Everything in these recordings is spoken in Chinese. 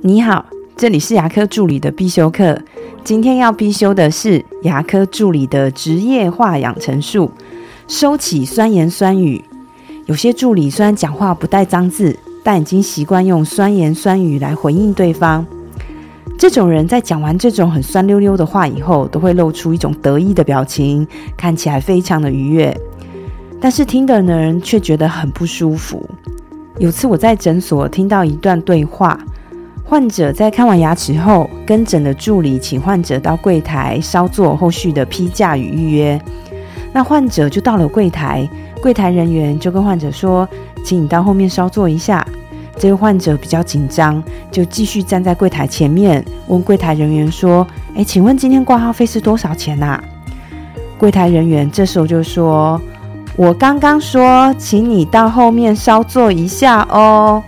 你好，这里是牙科助理的必修课。今天要必修的是牙科助理的职业化养成术，收起酸言酸语。有些助理虽然讲话不带脏字，但已经习惯用酸言酸语来回应对方。这种人在讲完这种很酸溜溜的话以后，都会露出一种得意的表情，看起来非常的愉悦。但是听的人却觉得很不舒服。有次我在诊所听到一段对话。患者在看完牙齿后，跟诊的助理请患者到柜台稍作后续的批价与预约。那患者就到了柜台，柜台人员就跟患者说：“请你到后面稍坐一下。”这位患者比较紧张，就继续站在柜台前面，问柜台人员说：“哎，请问今天挂号费是多少钱呐？”柜台人员这时候就说：“我刚刚说，请你到后面稍坐一下哦。”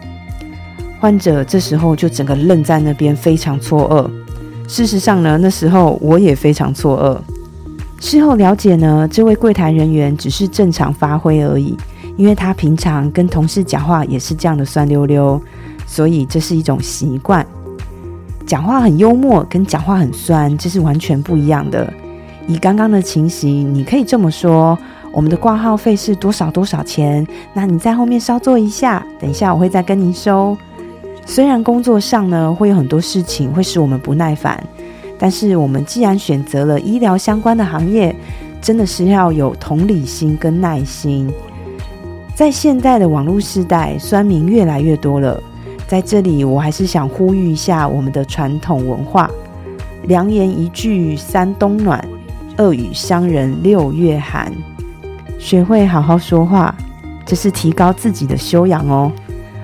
患者这时候就整个愣在那边，非常错愕。事实上呢，那时候我也非常错愕。事后了解呢，这位柜台人员只是正常发挥而已，因为他平常跟同事讲话也是这样的酸溜溜，所以这是一种习惯。讲话很幽默，跟讲话很酸，这是完全不一样的。以刚刚的情形，你可以这么说：我们的挂号费是多少多少钱？那你在后面稍坐一下，等一下我会再跟您收。虽然工作上呢会有很多事情会使我们不耐烦，但是我们既然选择了医疗相关的行业，真的是要有同理心跟耐心。在现代的网络时代，酸民越来越多了，在这里我还是想呼吁一下我们的传统文化：良言一句三冬暖，恶语伤人六月寒。学会好好说话，这是提高自己的修养哦。